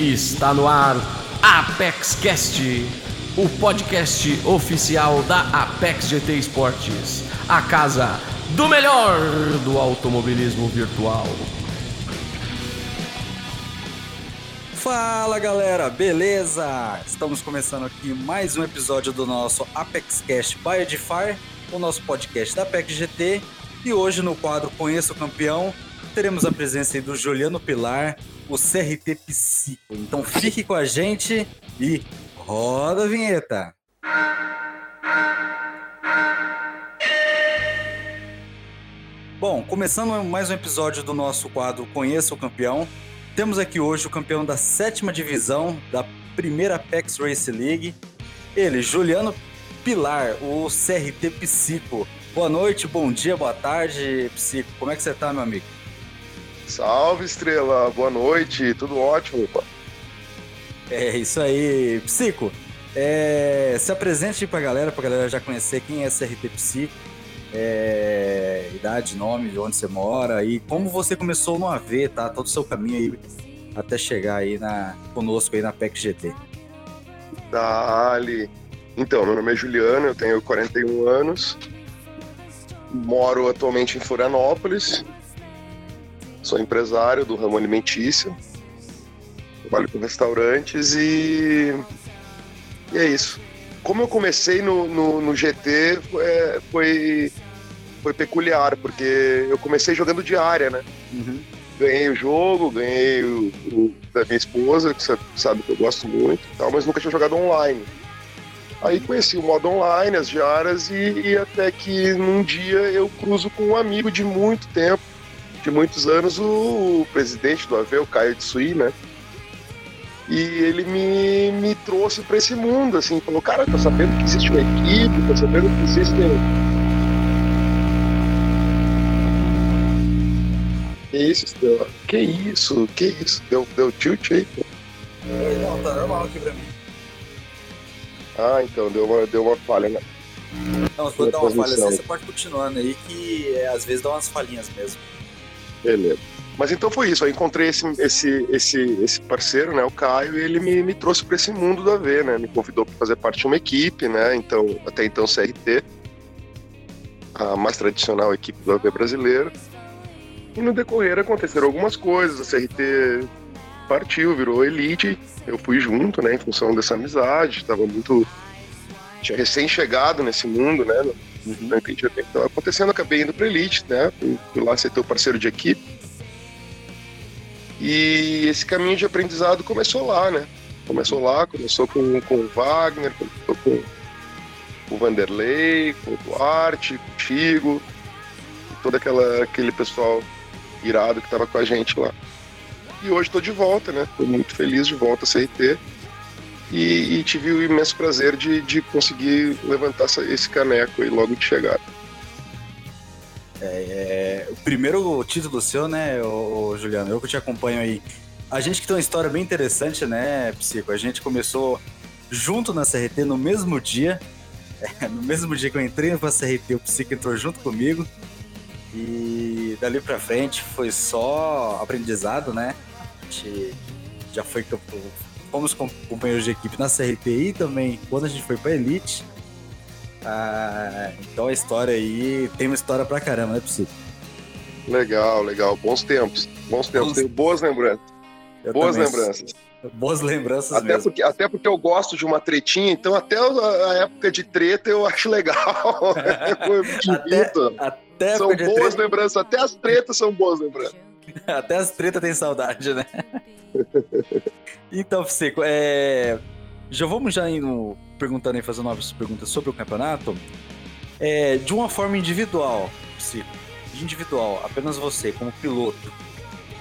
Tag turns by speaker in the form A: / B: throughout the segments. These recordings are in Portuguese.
A: Está no ar Apex Cast, o podcast oficial da Apex GT Esportes, a casa do melhor do automobilismo virtual.
B: Fala galera, beleza? Estamos começando aqui mais um episódio do nosso Apex Cast by Edify, o nosso podcast da Apex GT. E hoje no quadro Conheça o Campeão, teremos a presença do Juliano Pilar, o CRT Psico. Então fique com a gente e roda a vinheta. Bom, começando mais um episódio do nosso quadro Conheça o Campeão. Temos aqui hoje o campeão da sétima divisão da primeira Apex Race League, ele, Juliano Pilar, o CRT Psico. Boa noite, bom dia, boa tarde, Psico. Como é que você tá, meu amigo?
C: Salve, Estrela. Boa noite. Tudo ótimo, pô.
B: É isso aí. Psico, é... se apresente pra galera, pra galera já conhecer quem é CRT Psico. É... idade, nome, de onde você mora e como você começou no AV, tá? Todo o seu caminho aí até chegar aí na... conosco aí na PEC GT.
C: Dali. Então, meu nome é Juliano, eu tenho 41 anos, moro atualmente em Florianópolis, Sou empresário do ramo alimentício, trabalho com restaurantes e, e é isso. Como eu comecei no, no, no GT é, foi, foi peculiar, porque eu comecei jogando diária, né? Uhum. Ganhei o jogo, ganhei o, o, da minha esposa, que você sabe que eu gosto muito, tal, mas nunca tinha jogado online. Aí conheci o modo online, as diárias, e, e até que num dia eu cruzo com um amigo de muito tempo, de muitos anos o, presidente do AV, o Caio Tsui, né? E ele me, me trouxe para esse mundo, assim, falou, cara, tô sabendo que existe uma equipe, tô sabendo que existem. Que isso, Stella? Que isso? Que isso? Deu, deu tilt aí?
B: Não, tá normal aqui pra mim.
C: Ah, então, deu uma, deu uma falha, né?
B: Não, for dar uma falha assim, você pode continuando aí, que é, às vezes dá umas falhinhas mesmo.
C: Beleza. Mas então foi isso, eu encontrei esse, esse, esse, esse parceiro, né, o Caio, e ele me, me trouxe para esse mundo da V, né, me convidou para fazer parte de uma equipe, né, então, até então CRT, a mais tradicional equipe do AV brasileiro. E no decorrer aconteceram algumas coisas, a CRT partiu, virou elite, eu fui junto, né, em função dessa amizade, estava muito... tinha recém-chegado nesse mundo, né, Uhum. Não entendi acontecendo, acabei indo para Elite, né? Fui, lá ser teu parceiro de equipe. E esse caminho de aprendizado começou lá, né? Começou lá, começou com, com o Wagner, começou com o Vanderlei, com o Duarte, contigo, todo aquela, aquele pessoal irado que estava com a gente lá. E hoje estou de volta, né? Estou muito feliz de volta a CRT e, e tive o imenso prazer de, de conseguir levantar esse caneco aí logo de chegada.
B: É, é, o primeiro título seu, né, o, Juliano? Eu que te acompanho aí. A gente que tem uma história bem interessante, né, Psico? A gente começou junto na CRT no mesmo dia. É, no mesmo dia que eu entrei pra CRT, o Psico entrou junto comigo. E dali pra frente foi só aprendizado, né? A gente já foi fomos companheiros de equipe na CRTI também, quando a gente foi pra Elite. Ah, então a história aí tem uma história pra caramba, não é possível.
C: Legal, legal. Bons tempos. Bons tempos. Bons... Tenho boas lembranças. Eu boas também. lembranças.
B: Boas lembranças
C: até
B: mesmo.
C: Porque, até porque eu gosto de uma tretinha, então até a época de treta eu acho legal.
B: até, até
C: são boas treta... lembranças, até as tretas são boas lembranças.
B: até as tretas tem saudade, né? então, Fiseco, é... já vamos já indo perguntando e fazendo novas perguntas sobre o campeonato. É, de uma forma individual, Fiseco, individual, apenas você, como piloto,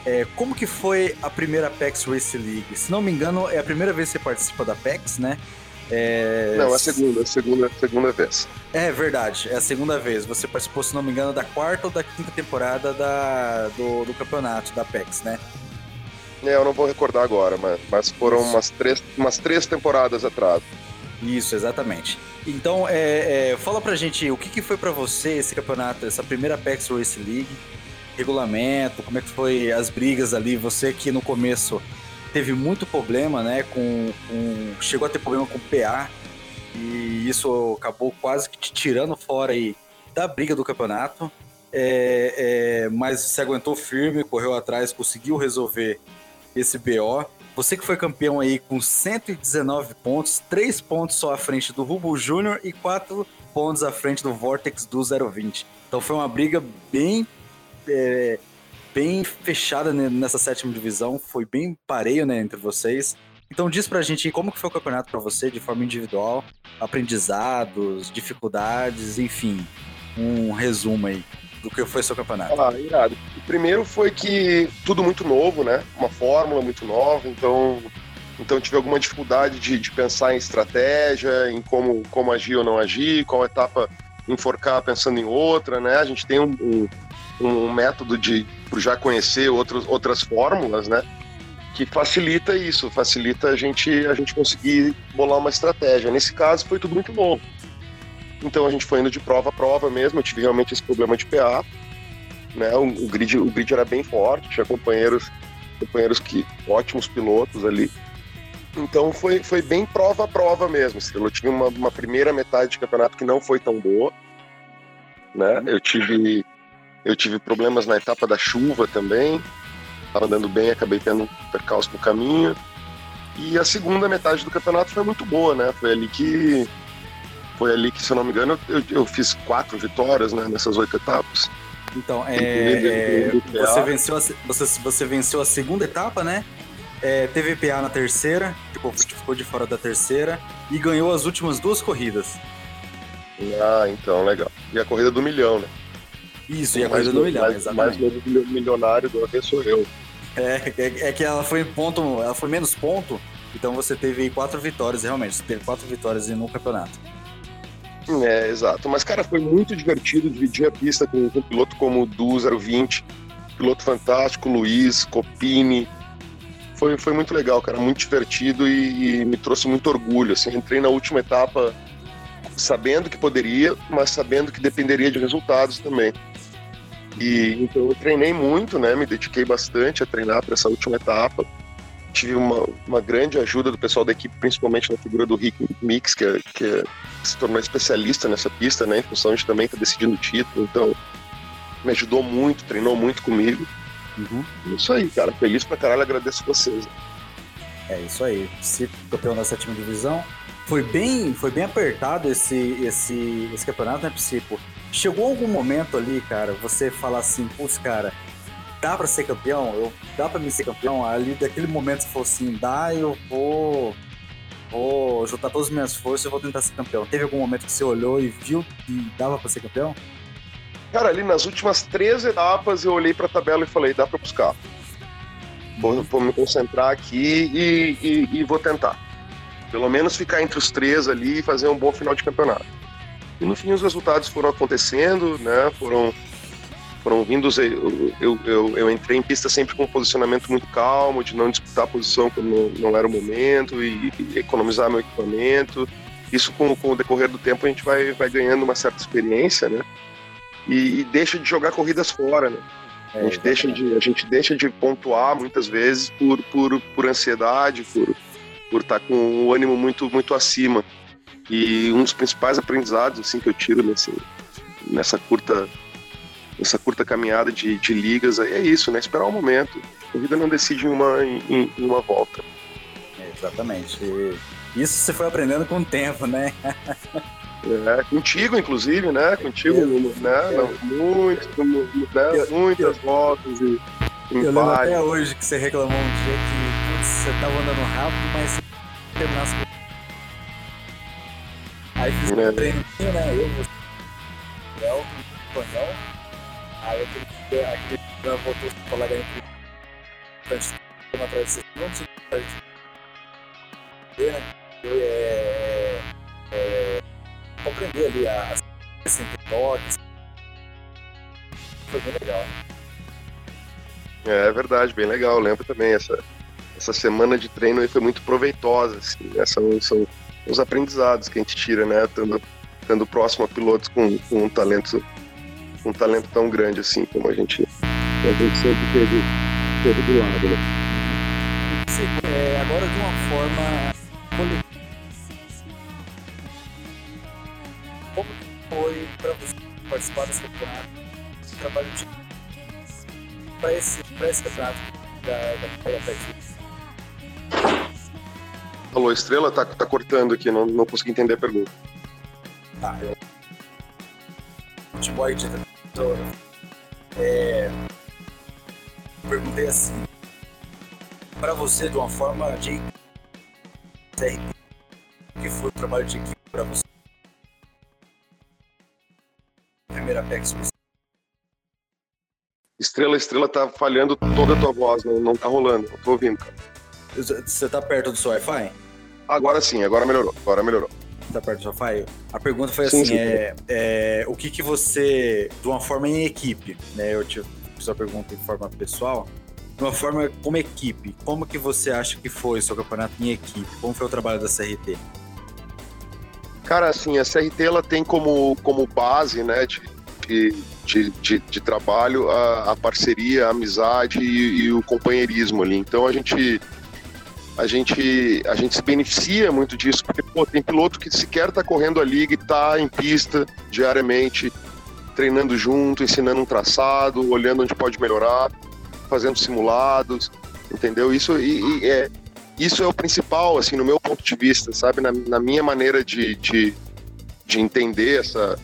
B: é, como que foi a primeira Apex Race League? Se não me engano, é a primeira vez que você participa da Apex, né?
C: É... Não, a segunda, a segunda, segunda vez.
B: É verdade, é a segunda vez. Você participou, se não me engano, da quarta ou da quinta temporada da, do, do campeonato da Apex, né?
C: É, eu não vou recordar agora, mas, mas foram umas três, umas três temporadas atrás.
B: Isso, exatamente. Então, é, é, fala pra gente o que, que foi para você esse campeonato, essa primeira Apex Race League, regulamento, como é que foi as brigas ali, você que no começo teve muito problema, né? Com, com, chegou a ter problema com o PA e isso acabou quase que te tirando fora aí da briga do campeonato. É, é, mas se aguentou firme, correu atrás, conseguiu resolver esse BO. Você que foi campeão aí com 119 pontos, 3 pontos só à frente do Rubo Júnior e 4 pontos à frente do Vortex do 020. Então foi uma briga bem é, bem fechada nessa sétima divisão, foi bem pareio né, entre vocês. Então diz pra gente como que foi o campeonato para você, de forma individual, aprendizados, dificuldades, enfim, um resumo aí do que foi seu campeonato.
C: Ah, irado. Primeiro foi que tudo muito novo, né? Uma fórmula muito nova, então então tive alguma dificuldade de, de pensar em estratégia, em como, como agir ou não agir, qual etapa enforcar pensando em outra, né? A gente tem um, um, um método de já conhecer outros, outras fórmulas, né? Que facilita isso, facilita a gente, a gente conseguir bolar uma estratégia. Nesse caso foi tudo muito novo. Então a gente foi indo de prova a prova mesmo, eu tive realmente esse problema de PA. Né? O, o, grid, o grid era bem forte, tinha companheiros, companheiros que ótimos pilotos ali. Então foi, foi bem prova a prova mesmo. Eu tinha uma, uma primeira metade de campeonato que não foi tão boa. Né? Eu tive eu tive problemas na etapa da chuva também. Estava andando bem, acabei tendo um percalço no caminho. E a segunda metade do campeonato foi muito boa, né? Foi ali que, foi ali que, se eu não me engano, eu, eu fiz quatro vitórias né, nessas oito etapas.
B: Então, é, é, você, venceu a, você, você venceu a segunda etapa, né? É, teve PA na terceira, ficou, ficou de fora da terceira e ganhou as últimas duas corridas.
C: Ah, então, legal. E a corrida do milhão, né?
B: Isso, e a corrida do milhão,
C: mais,
B: exatamente.
C: Mais novo milionário do que sou eu.
B: É, é, é, que ela foi ponto, ela foi menos ponto, então você teve quatro vitórias, realmente, você teve quatro vitórias no campeonato.
C: É, exato. Mas, cara, foi muito divertido dividir a pista com, com um piloto como o Du 020, piloto fantástico, Luiz, Copini. Foi, foi muito legal, cara, muito divertido e, e me trouxe muito orgulho. Assim, entrei na última etapa sabendo que poderia, mas sabendo que dependeria de resultados também. E então eu treinei muito, né? Me dediquei bastante a treinar para essa última etapa. Tive uma, uma grande ajuda do pessoal da equipe, principalmente na figura do Rick Mix, que, é, que, é, que se tornou especialista nessa pista, né? Em função de também estar tá decidindo o título. Então, me ajudou muito, treinou muito comigo. Uhum. Isso aí, cara. Feliz pra caralho, agradeço vocês.
B: É isso aí. Se campeão da sétima divisão. Foi bem, foi bem apertado esse, esse, esse campeonato, né, Psico? Chegou algum momento ali, cara, você falar assim, putz, cara, dá pra ser campeão? Eu, dá pra mim ser campeão? Ali, daquele momento, você falou assim, dá, eu vou, vou juntar todas as minhas forças e vou tentar ser campeão. Teve algum momento que você olhou e viu que dava pra ser campeão?
C: Cara, ali nas últimas três etapas eu olhei pra tabela e falei, dá pra buscar. Vou, vou me concentrar aqui e, e, e vou tentar. Pelo menos ficar entre os três ali e fazer um bom final de campeonato. E no fim os resultados foram acontecendo, né? Foram foram vindos. Eu, eu, eu, eu, entrei em pista sempre com um posicionamento muito calmo, de não disputar a posição quando não, era o momento e, e, economizar meu equipamento. Isso, com, com o decorrer do tempo, a gente vai, vai ganhando uma certa experiência, né? E, e deixa de jogar corridas fora, né? a, gente é, deixa de, a gente deixa de pontuar muitas vezes por, por, por ansiedade, por, por estar com o ânimo muito, muito acima. E um dos principais aprendizados assim que eu tiro nesse, nessa curta nessa curta caminhada de, de ligas é isso, né? Esperar o um momento. A vida não decide em uma, em, em uma volta.
B: É, exatamente. E isso você foi aprendendo com o tempo, né?
C: É, contigo, inclusive, né? Contigo, eu, né? Eu, muito, né? Eu, muitas voltas e.
B: Eu lembro até hoje que você reclamou um dia que putz, você tava andando rápido, mas terminasse Aí fiz um é. treininho, né? Eu, você, aquele, voltou colega entre não tinha pra gente ver, né? É, é, compreender ali as assim. Foi bem legal.
C: É, é verdade, bem legal. Eu lembro também essa, essa semana de treino aí foi muito proveitosa. Assim, né? são, são os aprendizados que a gente tira, né? Estando, estando próximo a pilotos com, com um talento um talento tão grande assim como a gente, a gente sempre teve, teve do lado, né?
B: é, agora de uma forma coletiva. Como foi para você participar desse campeonato? Trabalho de para esse, esse campeonato da, da, da
C: Alô, Estrela, tá, tá cortando aqui, não, não consegui entender a pergunta.
B: Tá, eu. Futebol de é, perguntei assim, para você de uma forma de que foi o trabalho de equipe para você? Primeira Apex.
C: Estrela, estrela tá falhando toda a tua voz, não, não tá rolando, não tô ouvindo, cara.
B: Você tá perto do seu Wi-Fi?
C: Agora sim, agora melhorou, agora melhorou.
B: Tá perto do Wi-Fi? A pergunta foi sim, assim, sim, é, é, o que que você, de uma forma em equipe, né, eu te fiz a pergunta em forma pessoal, de uma forma como equipe, como que você acha que foi o seu campeonato em equipe? Como foi o trabalho da CRT?
C: Cara, assim, a CRT ela tem como, como base, né, de, de, de, de trabalho a, a, parceria, a amizade e, e, o companheirismo ali. Então a gente a gente a gente se beneficia muito disso porque pô, tem piloto que sequer está correndo a liga e está em pista diariamente treinando junto, ensinando um traçado, olhando onde pode melhorar, fazendo simulados, entendeu? Isso e, e é isso é o principal, assim, no meu ponto de vista, sabe? Na, na minha maneira de, de, de entender essa,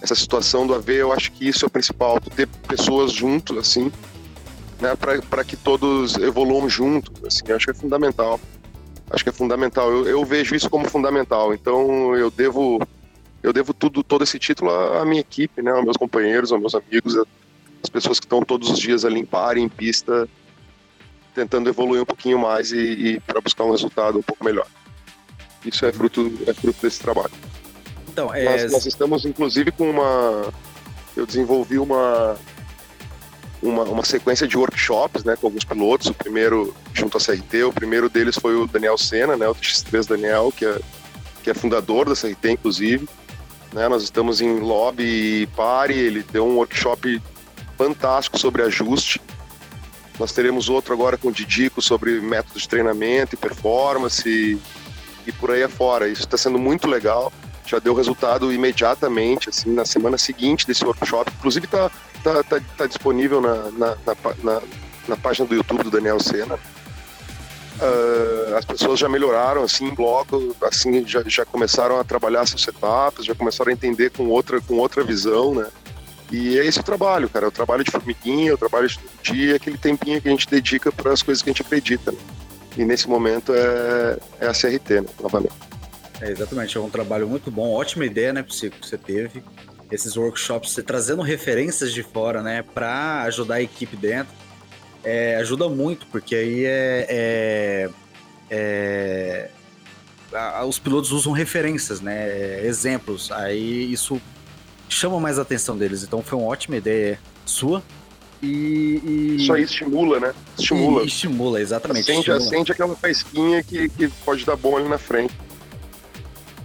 C: essa situação do AV, eu acho que isso é o principal, ter pessoas juntos, assim, né, para que todos evoluam juntos, assim, acho que é fundamental. Acho que é fundamental. Eu, eu, vejo isso como fundamental. Então eu devo eu devo tudo todo esse título à minha equipe, né, aos meus companheiros, aos meus amigos, as pessoas que estão todos os dias ali em par, em pista, tentando evoluir um pouquinho mais e, e para buscar um resultado um pouco melhor. Isso é fruto é fruto desse trabalho.
B: Então, é...
C: nós, nós estamos inclusive com uma. Eu desenvolvi uma, uma, uma, sequência de workshops né, com alguns pilotos. O primeiro junto à CRT, o primeiro deles foi o Daniel Senna, né, o TX3 Daniel, que é, que é fundador da CRT, inclusive. Né, nós estamos em lobby e pare, ele deu um workshop fantástico sobre ajuste. Nós teremos outro agora com o Didico sobre método de treinamento e performance e, e por aí afora. Isso está sendo muito legal já deu resultado imediatamente, assim, na semana seguinte desse workshop. Inclusive tá, tá, tá, tá disponível na, na, na, na, página do YouTube do Daniel Sena. Uh, as pessoas já melhoraram assim em bloco, assim já, já começaram a trabalhar seus setups, já começaram a entender com outra com outra visão, né? E é esse o trabalho, cara. É o trabalho de formiguinha, é o trabalho de dia, aquele tempinho que a gente dedica para as coisas que a gente acredita. Né? E nesse momento é, é a CRT, né? novamente.
B: É, exatamente, é um trabalho muito bom, ótima ideia, né, Psico, que você teve. Esses workshops, trazendo referências de fora, né, para ajudar a equipe dentro, é, ajuda muito, porque aí é, é, é a, os pilotos usam referências, né, exemplos, aí isso chama mais a atenção deles. Então foi uma ótima ideia sua. E, e...
C: Isso aí estimula, né? Estimula.
B: E, estimula, exatamente.
C: Acende,
B: estimula.
C: acende aquela faísquinha que, que pode dar bom ali na frente.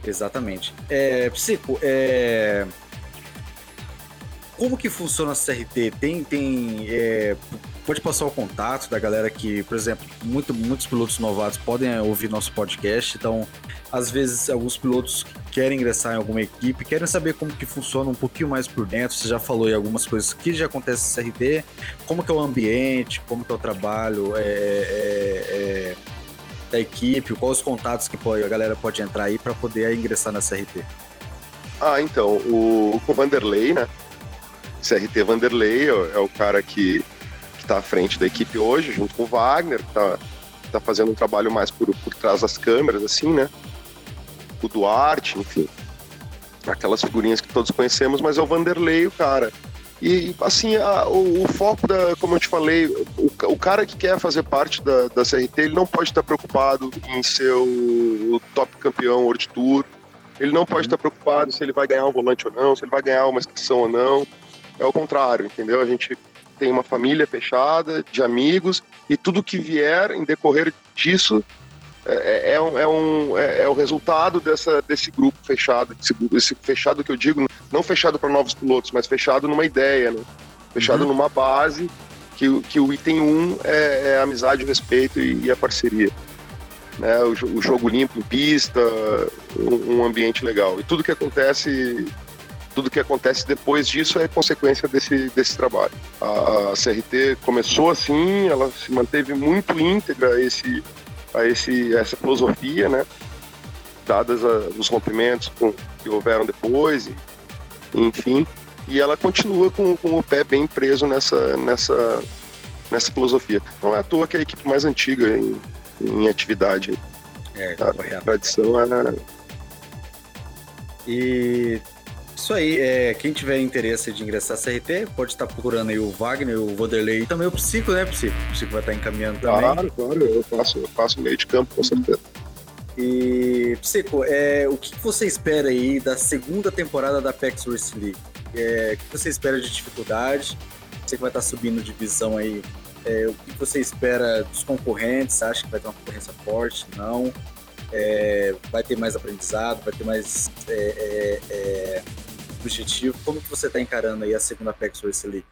B: Exatamente. É, Psico, é... como que funciona a CRT? Tem, tem, é... pode passar o contato da galera que, por exemplo, muito, muitos pilotos novatos podem ouvir nosso podcast, então, às vezes, alguns pilotos querem ingressar em alguma equipe, querem saber como que funciona um pouquinho mais por dentro, você já falou aí algumas coisas que já acontecem no CRT, como que é o ambiente, como que é o trabalho, é, é, é da equipe, quais os contatos que a galera pode entrar aí para poder ingressar na CRT?
C: Ah, então, o, o Vanderlei, né? CRT Vanderlei é o cara que, está à frente da equipe hoje, junto com o Wagner, que está tá fazendo um trabalho mais por, por trás das câmeras, assim, né? O Duarte, enfim. Aquelas figurinhas que todos conhecemos, mas é o Vanderlei, o cara. E, assim, a, o, o, foco da, como eu te falei, o, o, cara que quer fazer parte da, da CRT, ele não pode estar preocupado em ser o, top campeão World Tour, ele não pode estar preocupado se ele vai ganhar um volante ou não, se ele vai ganhar uma inscrição ou não. É o contrário, entendeu? A gente tem uma família fechada, de amigos, e tudo que vier em decorrer disso é, é, é, um, é, um, é, é, o resultado dessa, desse grupo fechado, esse, esse fechado que eu digo, não fechado para novos pilotos, mas fechado numa ideia, né? fechado uhum. numa base que, que o item 1 um é, é a amizade, respeito e, e a parceria. Né? O, o, jogo limpo pista, um, um, ambiente legal. E tudo que acontece, tudo que acontece depois disso é consequência desse, desse trabalho. A, a CRT começou assim, ela se manteve muito íntegra a, esse, a, esse, a essa filosofia, né? dadas a, os rompimentos com, que houveram depois, e, enfim e ela continua com, com o pé bem preso nessa, nessa, nessa filosofia. Não é à toa que é a equipe mais antiga em, em atividade.
B: É, a,
C: a tradição é.
B: E isso aí, é, quem tiver interesse de ingressar CRT, pode estar procurando aí o Wagner, o Vanderlei e também o Psico, né, Psico? O Psico vai estar encaminhando também.
C: Claro, claro, eu faço, eu faço meio de campo, com certeza.
B: E, Psico, é, o que você espera aí da segunda temporada da PEX Race League? É, o que você espera de dificuldade? Você que vai estar subindo divisão aí, é, o que você espera dos concorrentes? Você acha que vai ter uma concorrência forte? Não? É, vai ter mais aprendizado? Vai ter mais objetivo? Como que você está encarando aí a segunda Apex Race League?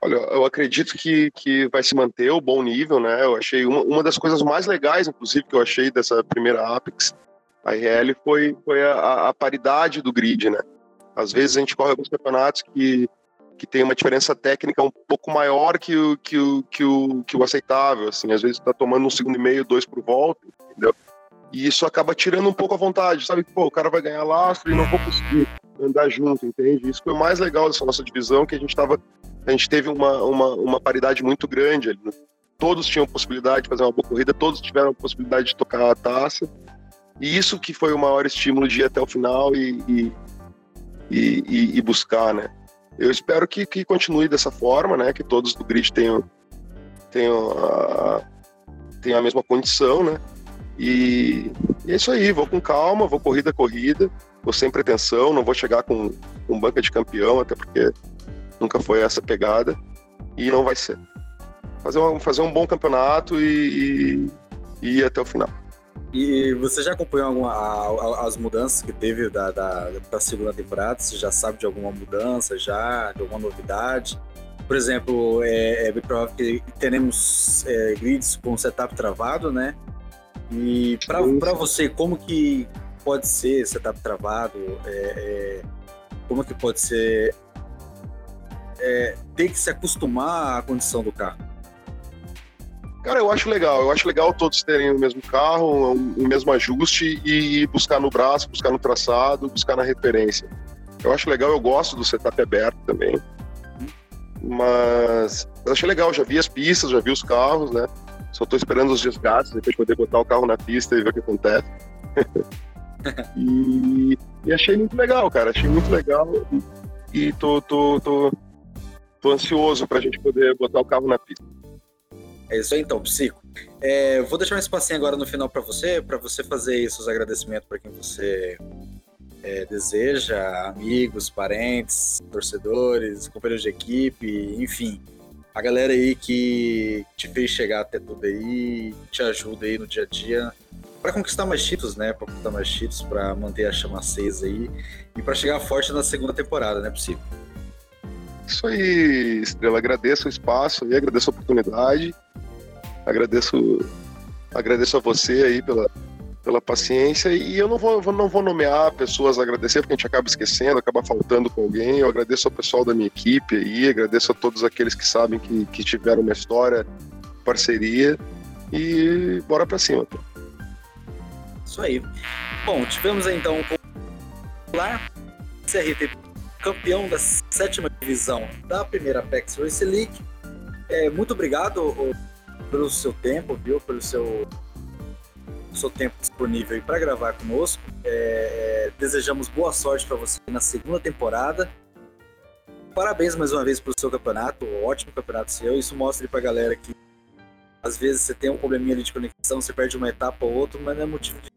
C: Olha, eu acredito que, que vai se manter o bom nível, né? Eu achei uma, uma das coisas mais legais, inclusive, que eu achei dessa primeira Apex, a IRL, foi, foi a, a paridade do grid, né? Às vezes a gente corre alguns campeonatos que, que tem uma diferença técnica um pouco maior que o, que o, que o, que o aceitável, assim. Às vezes está tomando um segundo e meio, dois por volta, entendeu? E isso acaba tirando um pouco a vontade, sabe? Pô, o cara vai ganhar lastro e não vou conseguir andar junto, entende? Isso foi o mais legal dessa nossa divisão, que a gente tava, a gente teve uma, uma, uma paridade muito grande ali. Né? Todos tinham possibilidade de fazer uma boa corrida, todos tiveram a possibilidade de tocar a taça. E isso que foi o maior estímulo de ir até o final e, e, e, e, buscar, né? Eu espero que, que continue dessa forma, né? Que todos do grid tenham, tenham, a, tenham a mesma condição, né? E, e, é isso aí, vou com calma, vou corrida a corrida, vou sem pretensão, não vou chegar com, com banca de campeão, até porque nunca foi essa pegada, e não vai ser. Fazer, uma, fazer um bom campeonato e, e, e ir até o final.
B: E você já acompanhou alguma, as mudanças que teve da, da, da, segunda temporada? Você já sabe de alguma mudança, já, de alguma novidade? Por exemplo, é, é bem provável que teremos é, grids com setup travado, né? E para você, como que pode ser setup travado? É, é como que pode ser é, ter que se acostumar à condição do carro?
C: Cara, eu acho legal. Eu acho legal todos terem o mesmo carro, o mesmo ajuste e buscar no braço, buscar no traçado, buscar na referência. Eu acho legal, eu gosto do setup aberto também. Mas eu achei legal, já vi as pistas, já vi os carros, né? Só tô esperando os desgastes, depois poder botar o carro na pista e ver o que acontece. e, e, achei muito legal, cara. Achei muito legal. E, tô, tô, tô, tô ansioso pra gente poder botar o carro na pista.
B: É isso aí então, Psico. É, vou deixar um espacinho agora no final para você, para você fazer seus agradecimentos para quem você é, deseja, amigos, parentes, torcedores, companheiros de equipe, enfim, a galera aí que te fez chegar até tudo aí, te ajuda aí no dia a dia para conquistar mais títulos, né? Para conquistar mais títulos, para manter a chama acesa aí e para chegar forte na segunda temporada, né, Psico?
C: Isso aí, Estrela. Agradeço o espaço e agradeço a oportunidade. Agradeço, agradeço a você aí pela, pela paciência e eu não vou, não vou nomear pessoas a agradecer porque a gente acaba esquecendo, acaba faltando com alguém. Eu agradeço ao pessoal da minha equipe aí, agradeço a todos aqueles que sabem que, que tiveram uma história, parceria e bora para cima.
B: Isso aí. Bom, tivemos então lá CRT campeão da sétima divisão da primeira Apex Race League. É, muito obrigado pelo seu tempo, viu? Pelo seu, seu tempo disponível para gravar conosco. É, é, desejamos boa sorte para você na segunda temporada. Parabéns mais uma vez pelo seu campeonato, ótimo campeonato seu. Isso mostra para a galera que às vezes você tem um probleminha ali de conexão, você perde uma etapa ou outra, mas não é motivo de,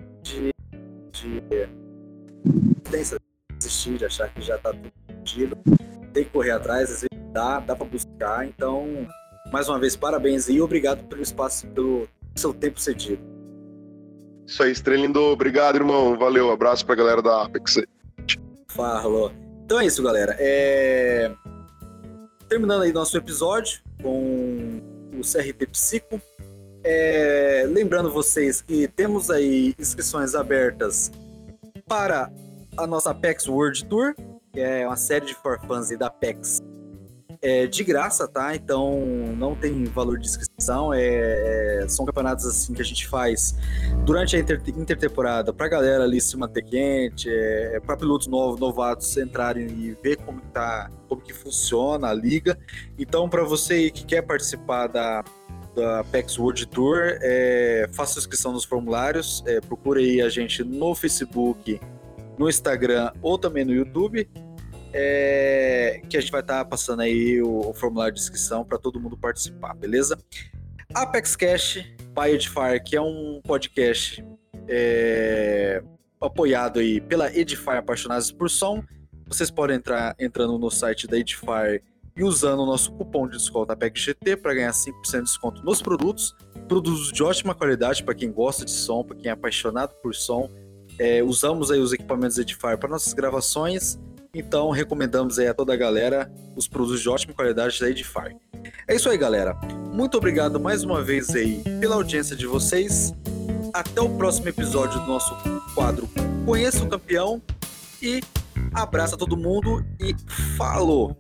B: de, de desistir, de achar que já está tudo perdido. Tem que correr atrás, às vezes dá, dá para buscar. Então, mais uma vez, parabéns e obrigado pelo espaço, pelo seu tempo cedido.
C: Isso aí, Estrelindo. Obrigado, irmão. Valeu. Abraço pra galera da Apex.
B: Falou. Então é isso, galera. É... terminando aí nosso episódio com o CRT Psico. É, lembrando vocês que temos aí inscrições abertas para a nossa Apex World Tour, que é uma série de forfãs da Apex é de graça, tá? Então não tem valor de inscrição. É, é são campeonatos assim que a gente faz durante a inter, intertemporada pra galera ali se manter quente, é, é para pilotos novos, novatos entrarem e ver como tá, como que funciona a liga. Então, para você que quer participar da da Apex World Tour, é, faça inscrição nos formulários, é, procure aí a gente no Facebook, no Instagram ou também no YouTube é, que a gente vai estar tá passando aí o, o, formulário de inscrição para todo mundo participar, beleza? Apex Cash Edifier, que é um podcast é, apoiado aí pela Edifier Apaixonados por Som. Vocês podem entrar entrando no site da Edifier e usando o nosso cupom de desconto APECGT para ganhar 5% de desconto nos produtos. Produtos de ótima qualidade para quem gosta de som, para quem é apaixonado por som. É, usamos aí os equipamentos Edifier para nossas gravações então, recomendamos aí a toda a galera os produtos de ótima qualidade da Edify. É isso aí, galera. Muito obrigado mais uma vez aí pela audiência de vocês. Até o próximo episódio do nosso quadro Conheça o Campeão. E Abraço a todo mundo e falou!